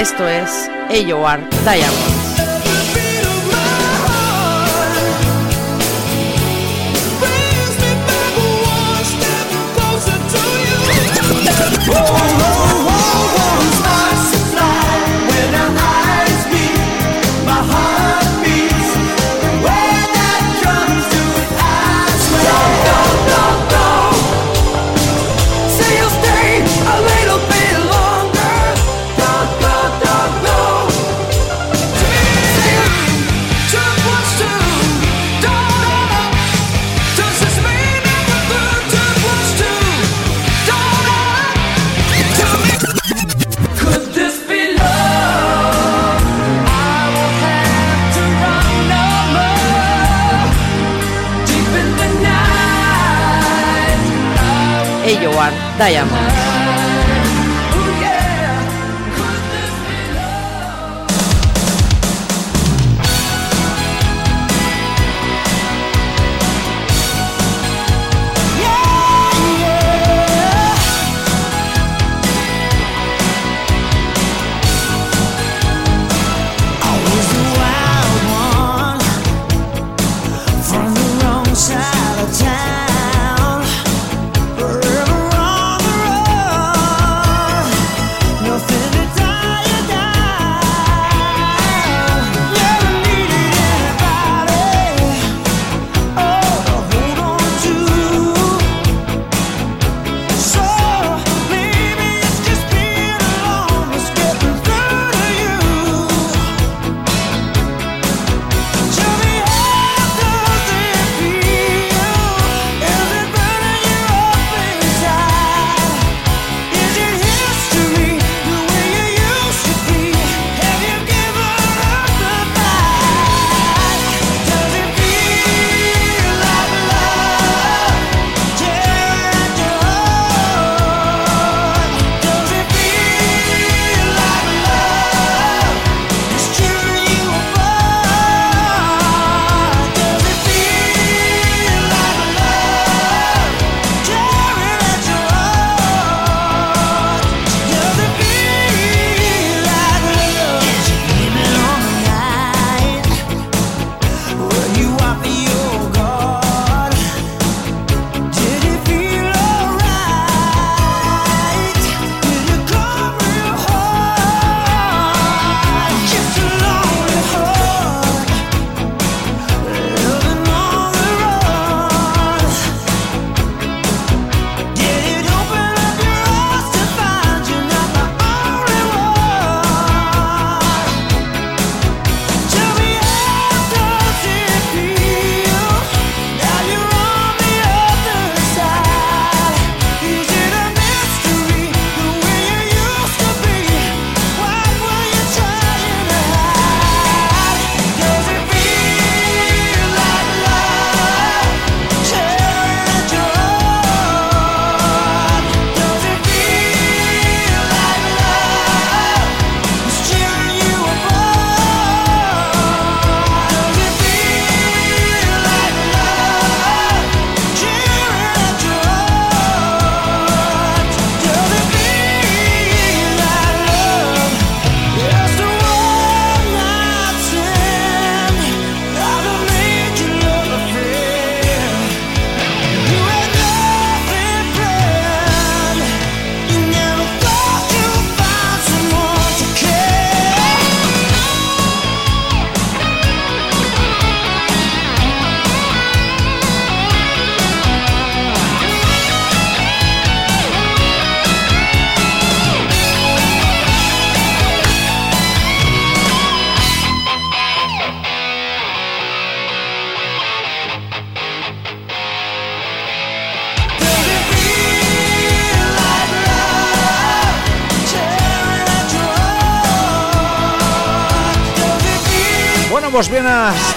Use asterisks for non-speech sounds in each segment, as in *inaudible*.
Esto es AOR Diamond. Diamond. buenas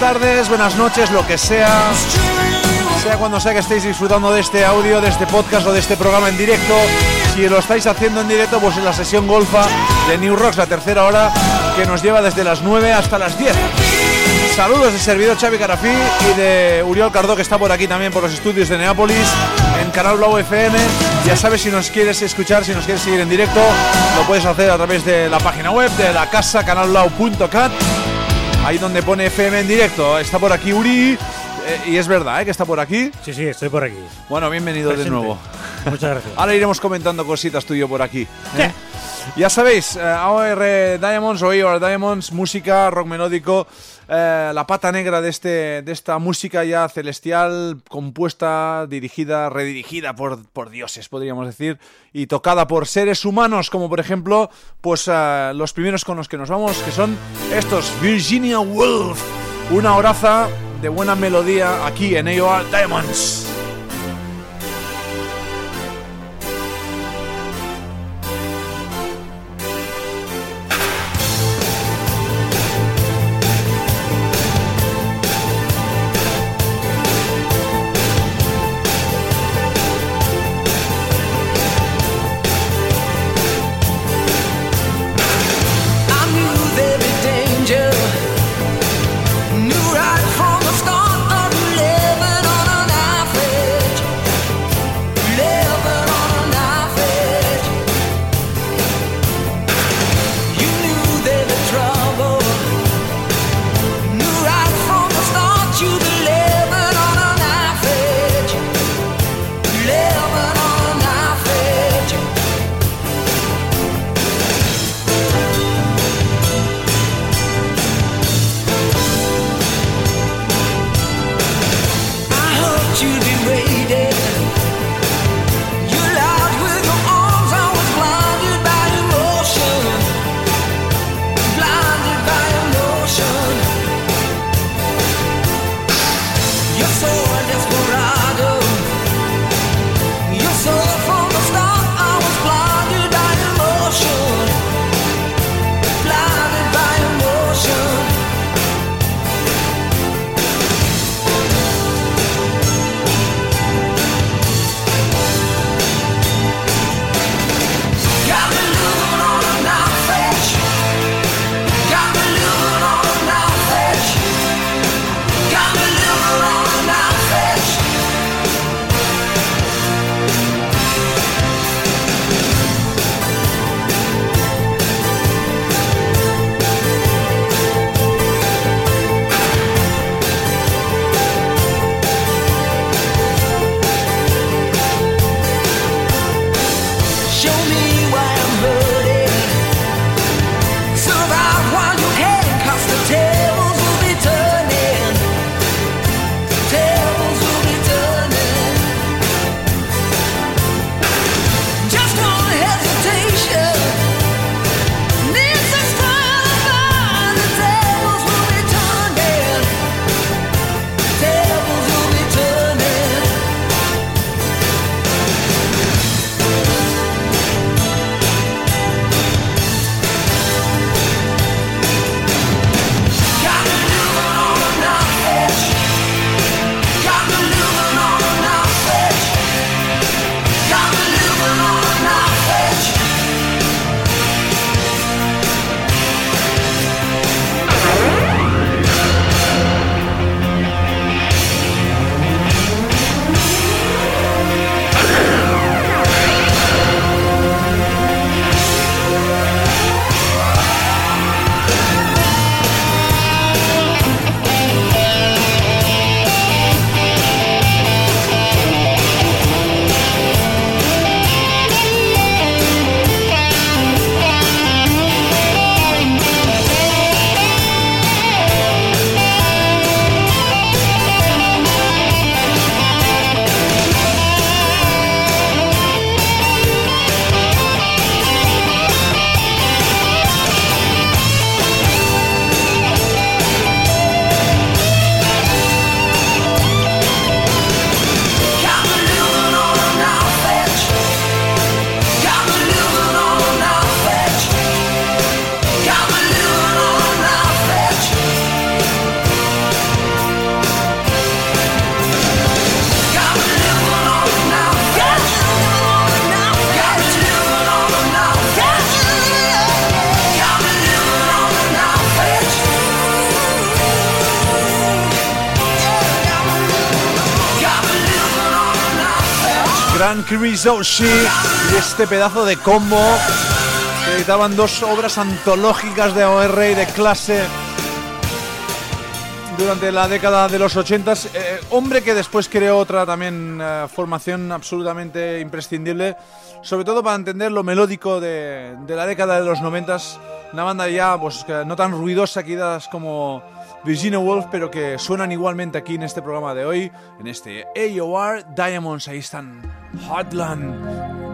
tardes, buenas noches, lo que sea. Sea cuando sea que estéis disfrutando de este audio, de este podcast o de este programa en directo. Si lo estáis haciendo en directo, pues en la sesión golfa de New Rocks, la tercera hora, que nos lleva desde las 9 hasta las 10. Saludos de servidor Xavi Carafí y de Uriol Cardó que está por aquí también por los estudios de Neápolis en Canal Blau FM. Ya sabes si nos quieres escuchar, si nos quieres seguir en directo, lo puedes hacer a través de la página web de la casa canalblau.cat. Ahí donde pone FM en directo. Está por aquí Uri. eh, y es verdad, ¿eh? Que está por aquí. Sí, sí, estoy por aquí. Bueno, bienvenido de nuevo. *laughs* Muchas gracias. Ahora iremos comentando cositas tuyo por aquí. ¿eh? Ya sabéis, eh, AOR Diamonds o AOR Diamonds, música, rock melódico, eh, la pata negra de, este, de esta música ya celestial, compuesta, dirigida, redirigida por, por dioses, podríamos decir, y tocada por seres humanos, como por ejemplo, pues eh, los primeros con los que nos vamos, que son estos Virginia Woolf, una horaza de buena melodía aquí en AOR Diamonds. Y este pedazo de combo que editaban dos obras antológicas de OR y de clase durante la década de los 80. Eh, eh, hombre que después creó otra también eh, formación absolutamente imprescindible, sobre todo para entender lo melódico de, la década de los 90. Una banda ya pues, no tan ruidosa quizás como Virginia Woolf, pero que suenan igualmente aquí en este programa de hoy, en este AOR Diamonds. Ahí están Hotland.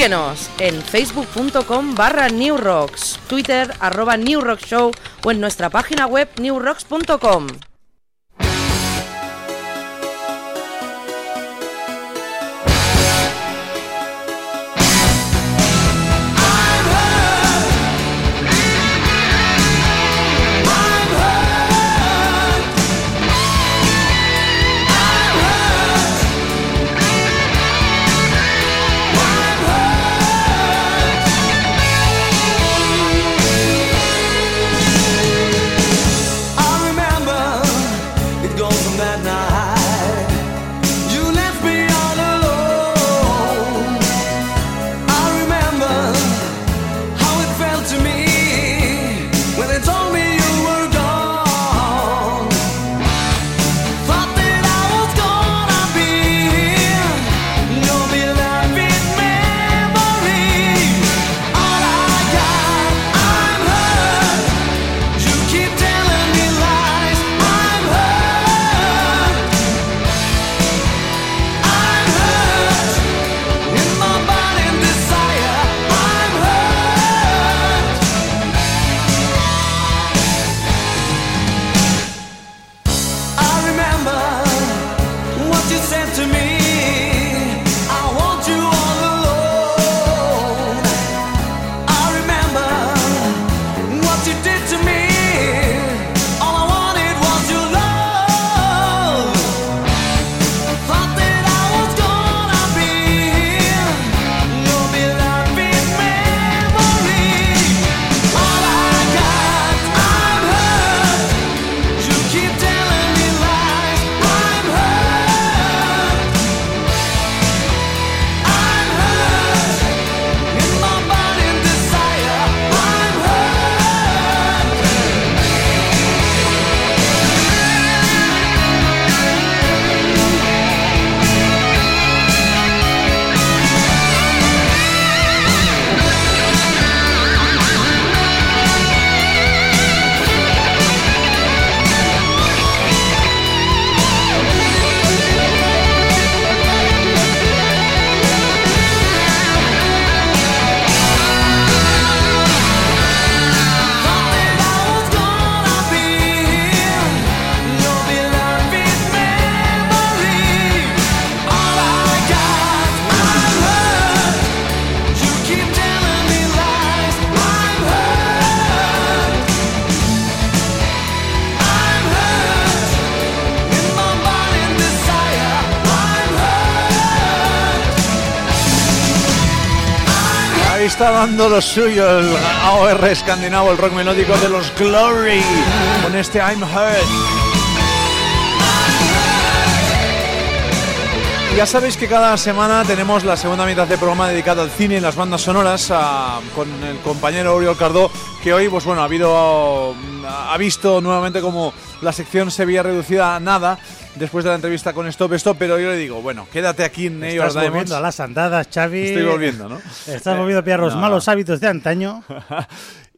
Síguenos en facebook.com barra newrocks, twitter arroba newrockshow o en nuestra página web newrocks.com. está dando lo suyo el AOR escandinavo, el rock melódico de los Glory, con este I'm Hurt. Ya sabéis que cada semana tenemos la segunda mitad del programa dedicado al cine y las bandas sonoras ah, con el compañero Oriol Cardó, que hoy, pues bueno, ha habido, ha visto nuevamente como la sección se veía reducida a nada después de la entrevista con Stop Stop, pero yo le digo, bueno, quédate aquí en New York Estás volviendo a las andadas, Xavi. Estoy volviendo, ¿no? Estás volviendo a pillar los *laughs* no. malos hábitos de antaño. *laughs*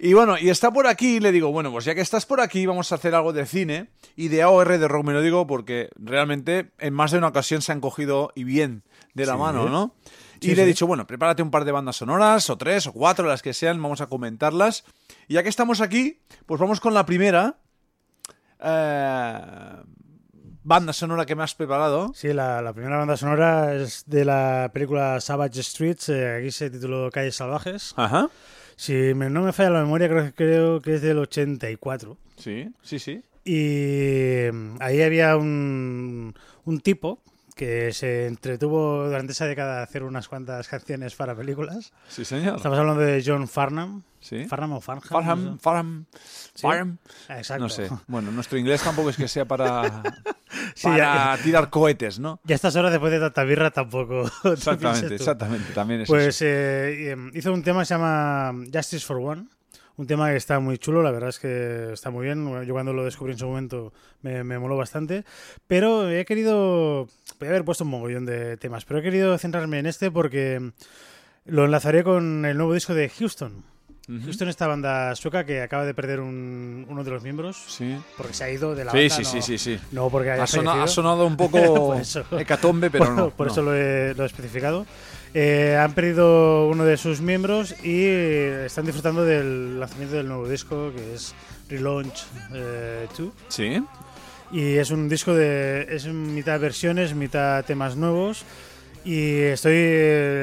Y bueno, y está por aquí, y le digo, bueno, pues ya que estás por aquí, vamos a hacer algo de cine y de AOR de rock melódico, porque realmente en más de una ocasión se han cogido y bien de la Sí. mano, ¿no? Y Sí, le he dicho, bueno, prepárate un par de bandas sonoras, o tres, o cuatro, las que sean, vamos a comentarlas. Y ya que estamos aquí, pues vamos con la primera eh, banda sonora que me has preparado. Sí, la, la primera banda sonora es de la película Savage Streets, eh, aquí se tituló Calles Salvajes. Ajá. Si me- no me falla la memoria, creo, creo que es del 84. Sí, sí, sí. Y mm, ahí había un, un tipo que se entretuvo durante esa década a hacer unas cuantas canciones para películas. Sí, señor. Estamos hablando de John Farnham. Sí. Farnham o Farnham. Farham, no sé. Farham, Sí. Exacto. No sé. Bueno, nuestro inglés tampoco es que sea para, *laughs* Sí, para ya- tirar cohetes, ¿no? Y a estas horas, después de tanta birra, tampoco. *laughs* te Exactamente, exactamente. También es Pues eso. eh, em, hizo un tema que se llama Justice for One. Un tema que está muy chulo, la verdad es que está muy bien. Yo cuando lo descubrí en su momento me, me moló bastante. Pero he querido. Podría haber puesto un mogollón de temas, pero he querido centrarme en este porque lo enlazaré con el nuevo disco de Houston. Ujú. Houston, esta banda sueca que acaba de perder un- uno de los miembros Sí, porque se ha ido de la sí, banda. sí, no, sí, sí, sí. No porque haya Ha, sona- ha sonado un poco *laughs* hecatombe, pero por, no. por no. eso lo he, lo he especificado. Eh, han perdido uno de sus miembros y están disfrutando del lanzamiento del nuevo disco que es Relaunch eh, 2. Sí, Y es un disco de. es mitad versiones, mitad temas nuevos. Y estoy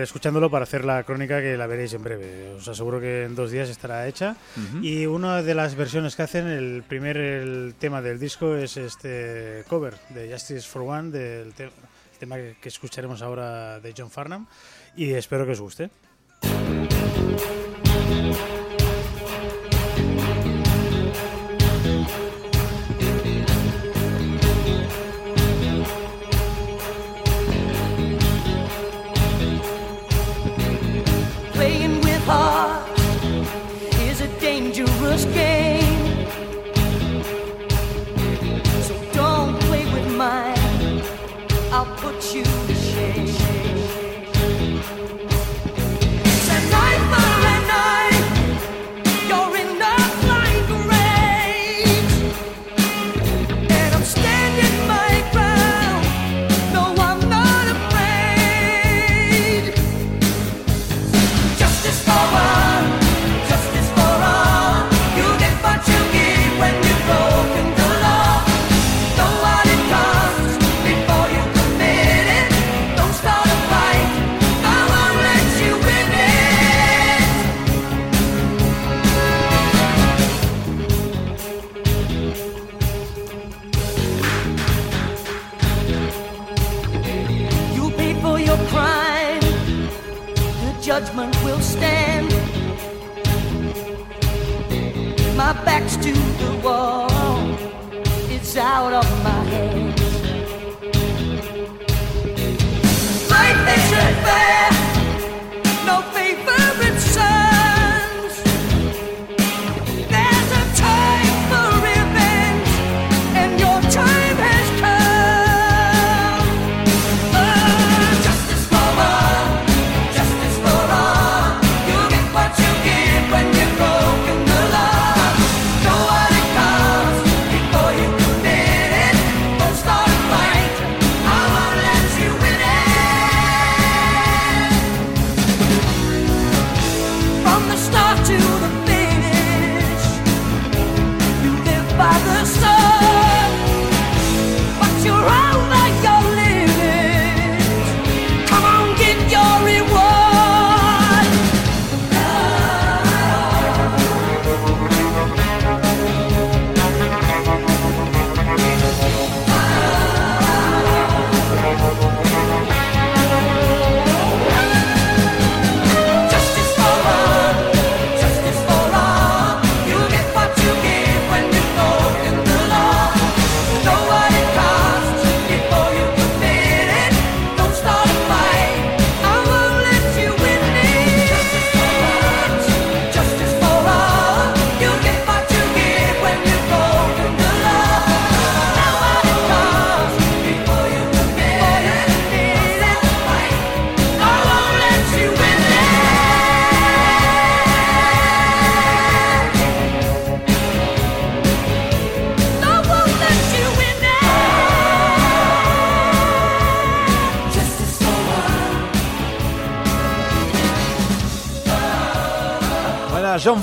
escuchándolo para hacer la crónica que la veréis en breve. Os aseguro que en dos días estará hecha. Ujú. Y una de las versiones que hacen, el primer el tema del disco es este cover de Justice for One, del te- tema que escucharemos ahora de John Farnham. Y espero que os guste.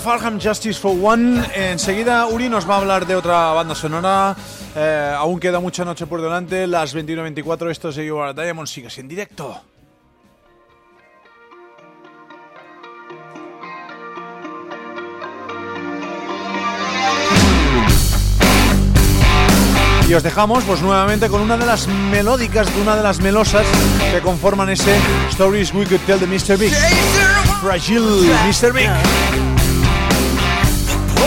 Farham Justice for One. Enseguida Uri nos va a hablar de otra banda sonora. Eh, aún queda mucha noche por delante. Las 21.24, esto es You Are Diamond. Sigues en directo. Y os dejamos pues nuevamente con una de las melódicas, una de las melosas que conforman ese Stories We Could Tell de Mr. Big. Fragile Mr. Big.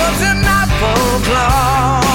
love's an apple claw.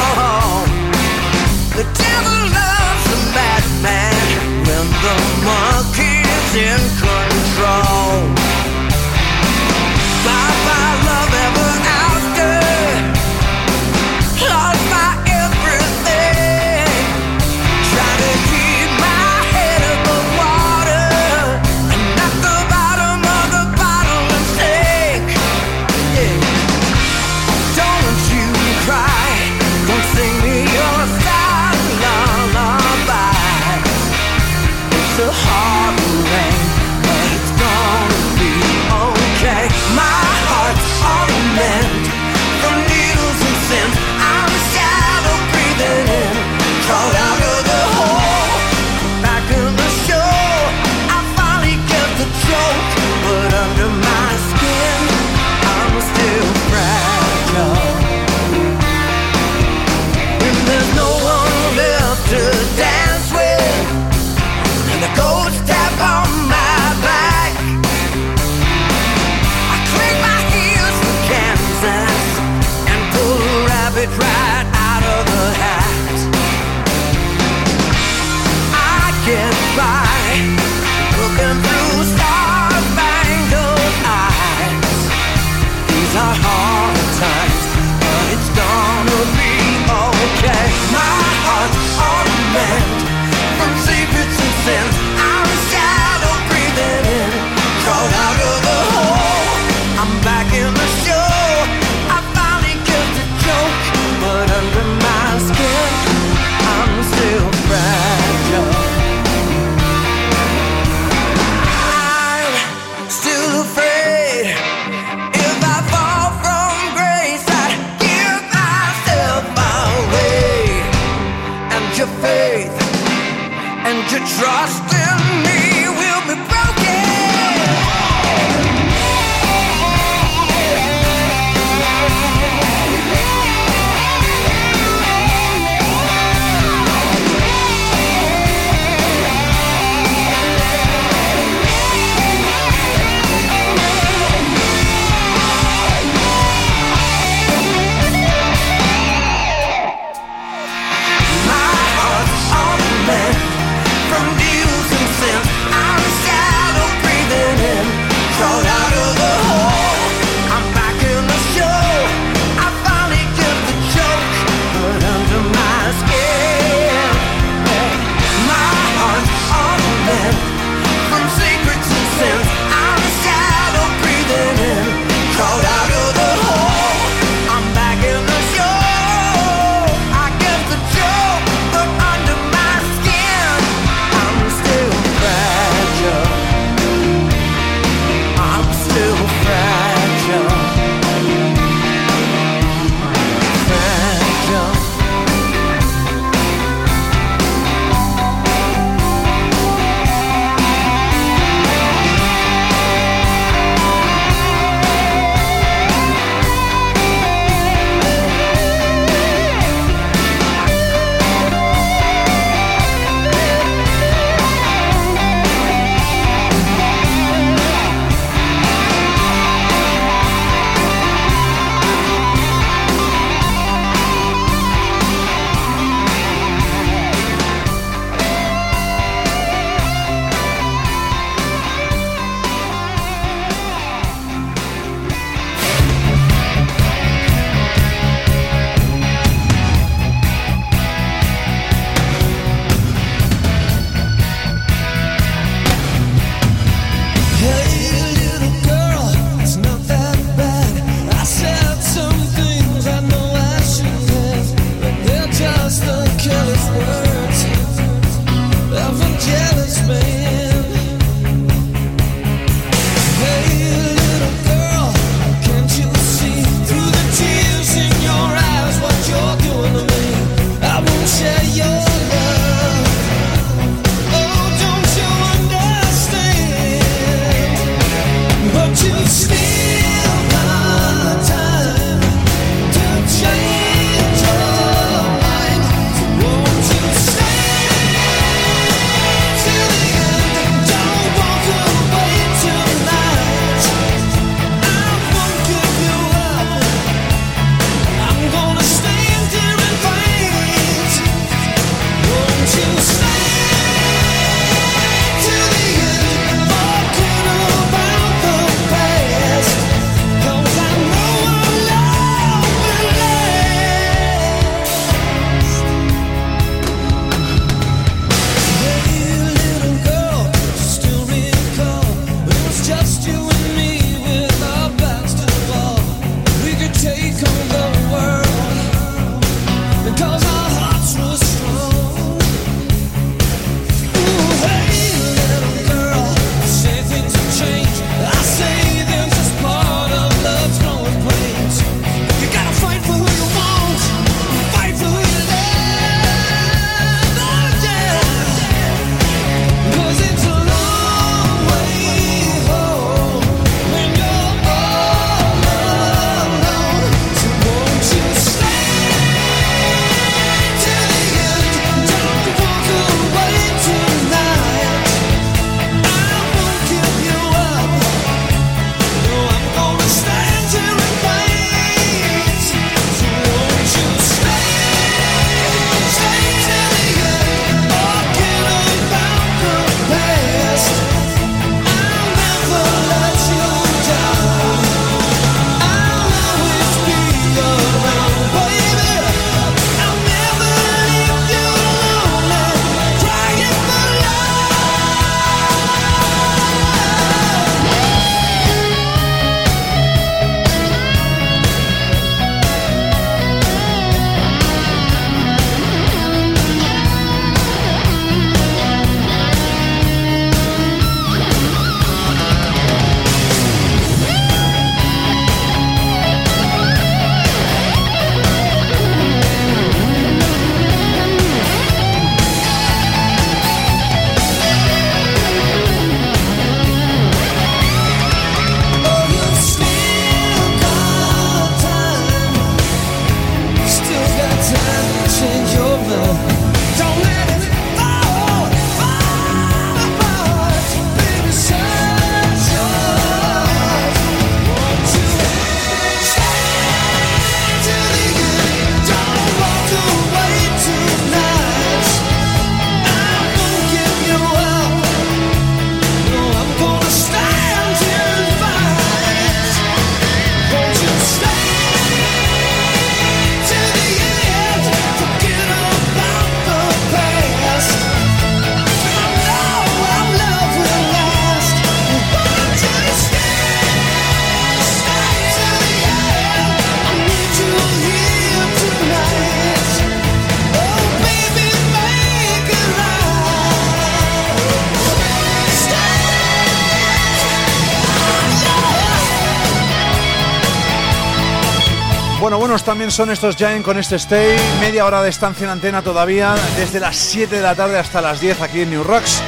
También son estos Giant con este Stay. Media hora de estancia en antena todavía, desde las 7 de la tarde hasta las 10 aquí en New Rocks.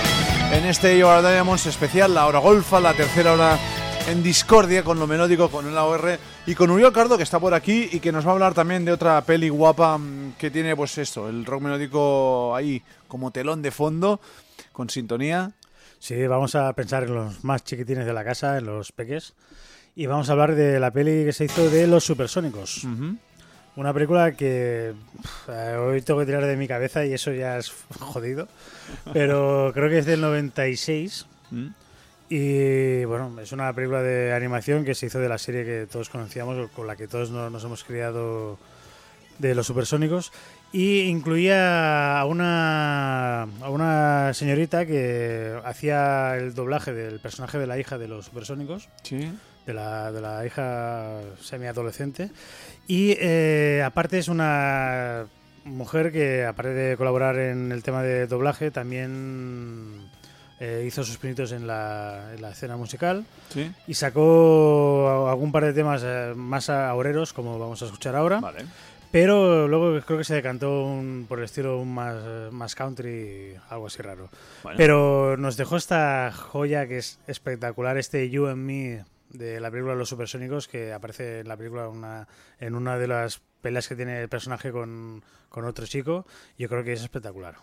En este You Are Diamonds especial, la hora golfa, la tercera hora en discordia con lo melódico, con el AOR y con Uriol Cardo que está por aquí y que nos va a hablar también de otra peli guapa mm, que tiene pues esto, el rock melódico ahí como telón de fondo, con sintonía. Sí, vamos a pensar en los más chiquitines de la casa, en los peques. Y vamos a hablar de la peli que se hizo de los supersónicos. Una película que eh, hoy tengo que tirar de mi cabeza y eso ya es jodido. Pero creo que es del 96. Mm. Y bueno, es una película de animación que se hizo de la serie que todos conocíamos, con la que todos no- nos hemos criado de los supersónicos. Y incluía a una, a una señorita que hacía el doblaje del personaje de la hija de los supersónicos Sí. De la, de la hija semiadolescente. Y eh, aparte es una mujer que, aparte de colaborar en el tema de doblaje, también eh, hizo sus pinitos en la, en la escena musical Sí. y sacó algún par de temas eh, más aureros, como vamos a escuchar ahora. Vale. Pero luego creo que se decantó un- por el estilo más, más country, algo así raro. Bueno. Pero nos dejó esta joya que es espectacular, este You and Me de la película Los Supersónicos, que aparece en la película una, en una de las peleas que tiene el personaje con, con otro chico. Yo creo que es espectacular.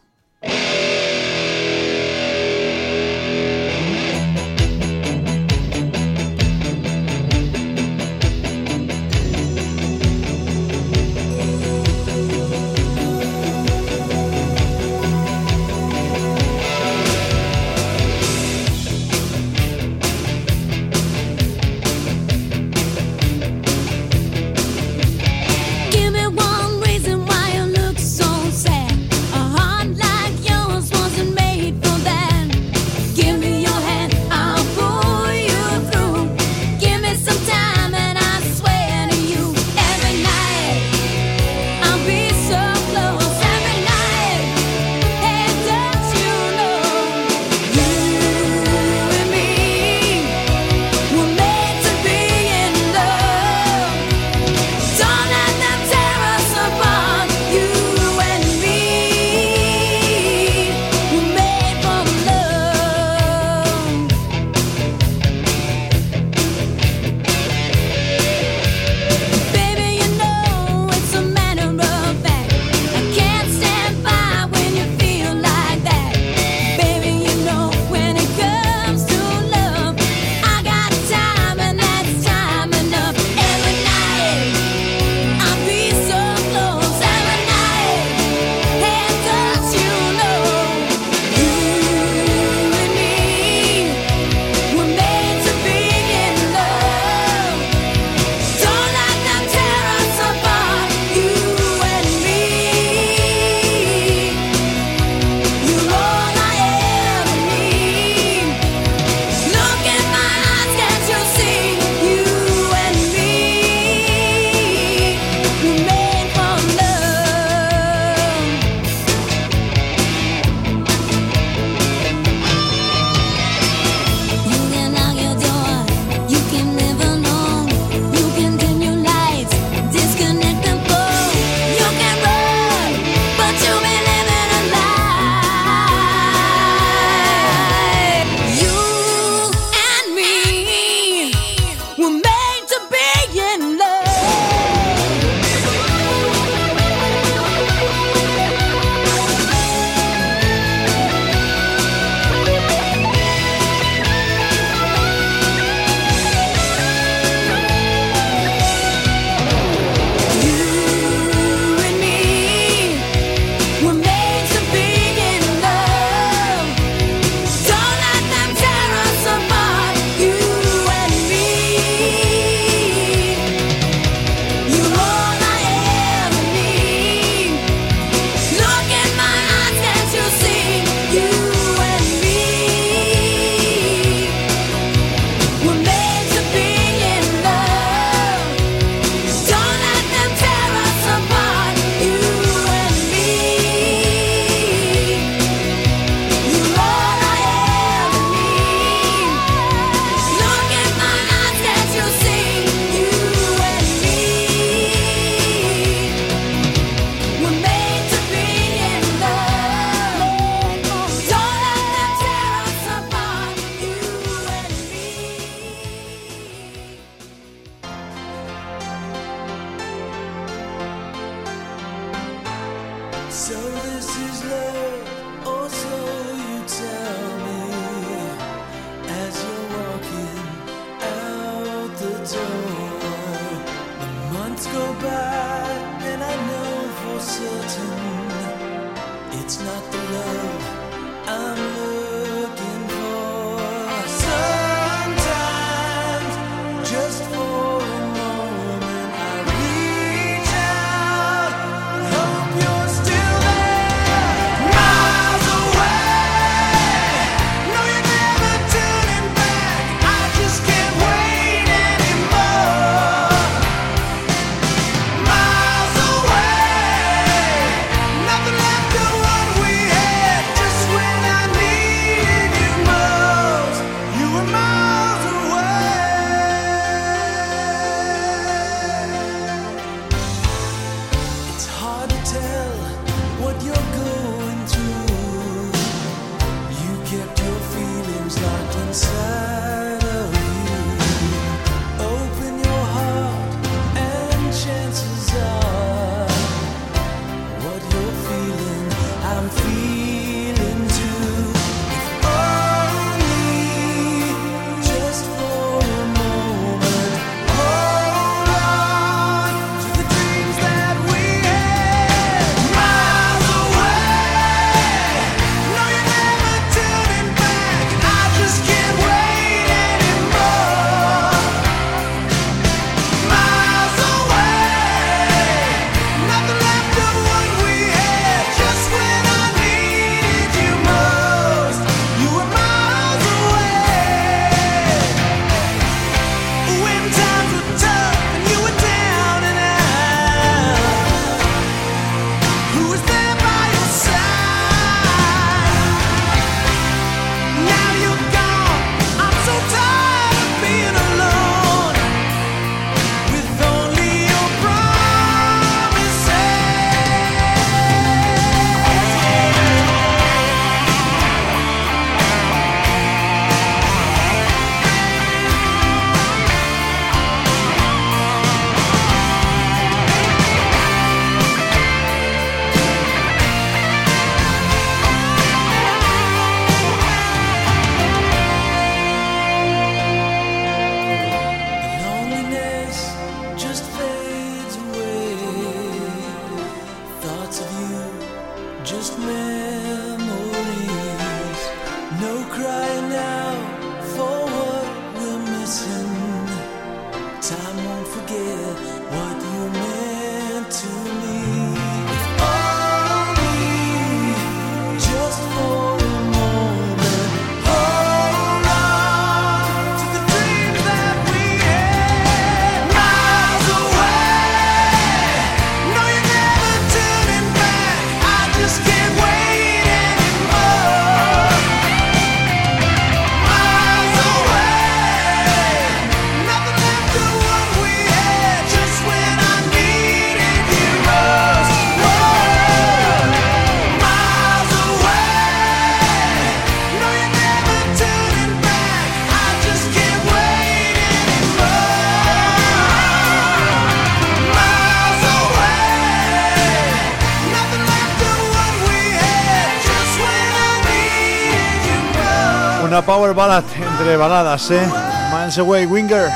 Ballad entre baladas, ¿eh? Man's Away Winger.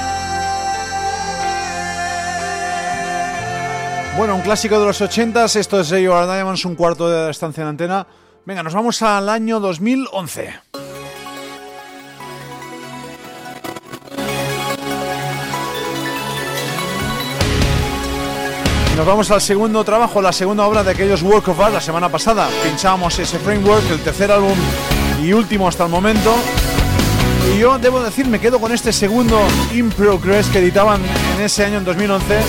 Bueno, un clásico de los 80s, esto es Your Diamonds, un cuarto de estancia en antena. Venga, nos vamos al año 2011. Nos vamos al segundo trabajo, la segunda obra de aquellos Work of Art la semana pasada. Pinchábamos ese framework, el tercer álbum y último hasta el momento. Y yo debo decir, me quedo con este segundo In Progress que editaban en ese año, en 2011.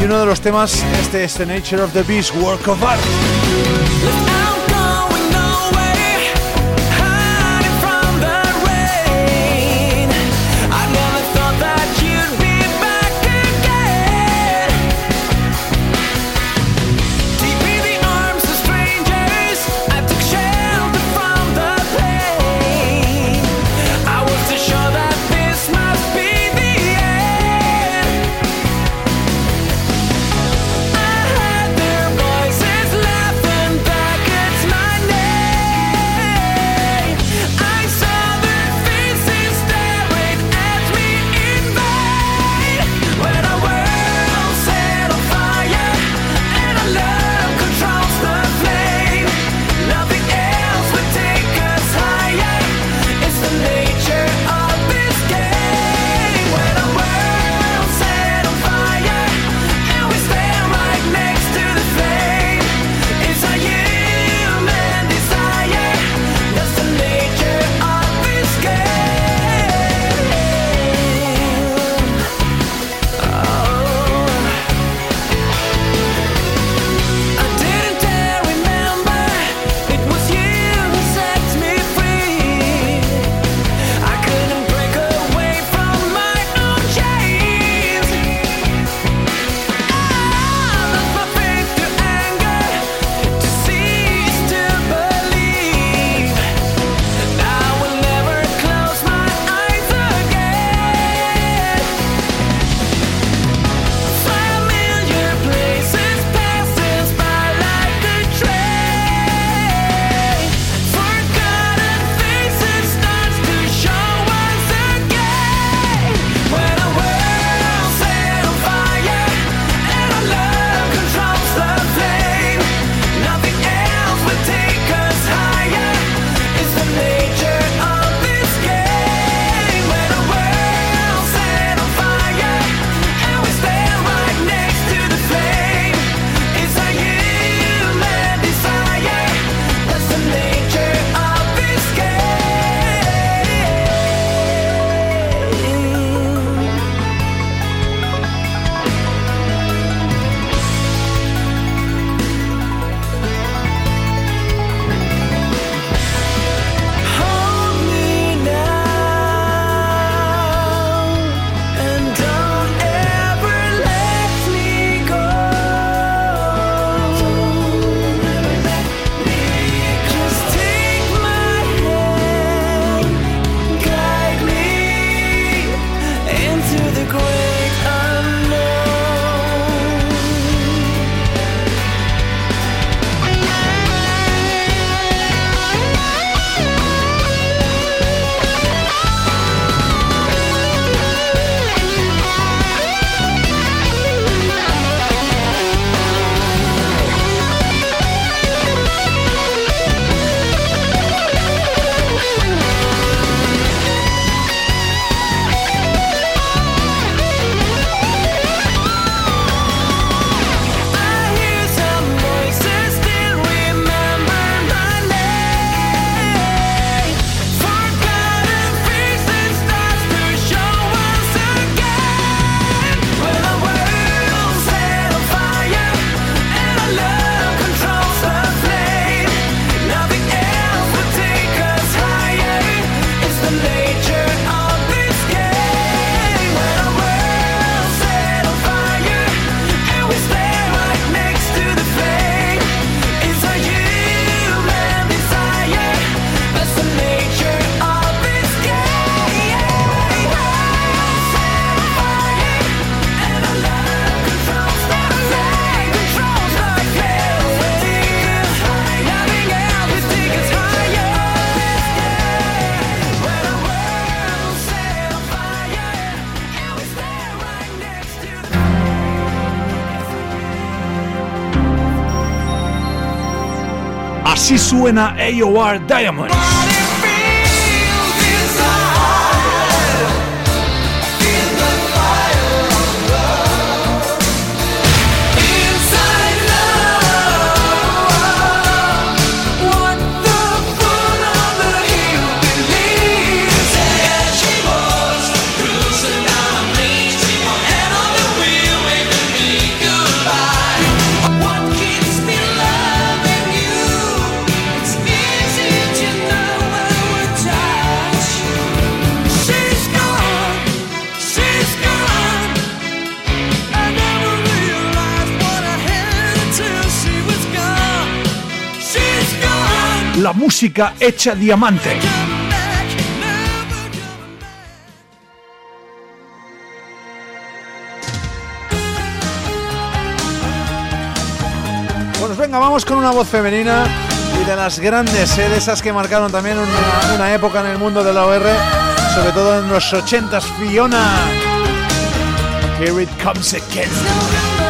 Y uno de los temas, este es The Nature of the Beast, Work of Art. Suena AOR Diamonds. Música hecha diamante. Pues venga, vamos con una voz femenina y de las grandes, ¿eh? de esas que marcaron también una, una época en el mundo de la OR, sobre todo en los 80s, Fiona. Here it comes again.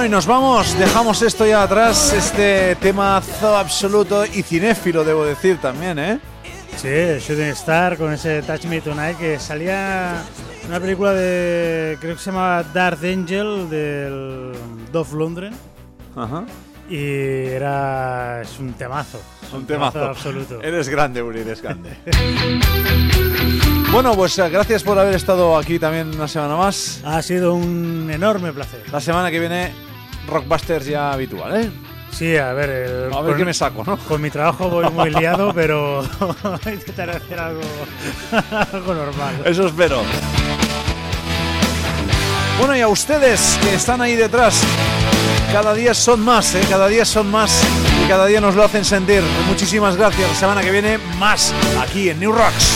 Bueno, y nos vamos, dejamos esto ya atrás, este temazo absoluto y cinéfilo, debo decir también, ¿eh? Sí, Shooting Star con ese Touch Me Tonight que salía una película de. creo que se llamaba Dark Angel del Dove Lundgren Ajá. y era. es un temazo. Un temazo. absoluto. Eres grande, Uri, eres grande. *laughs* bueno, pues eh, gracias por haber estado aquí también una semana más. Ha sido un enorme placer. La semana que viene, Rockbusters ya habitual, ¿eh? Sí, a ver, el- A ver qué me saco, ¿no? con mi trabajo voy muy *laughs* liado, pero *laughs* intentaré hacer algo, *laughs* algo normal. Eso espero. Bueno, y a ustedes que están ahí detrás, cada día son más, ¿eh? Cada día son más y cada día nos lo hacen sentir. Muchísimas gracias. La semana que viene, más aquí en New Rocks.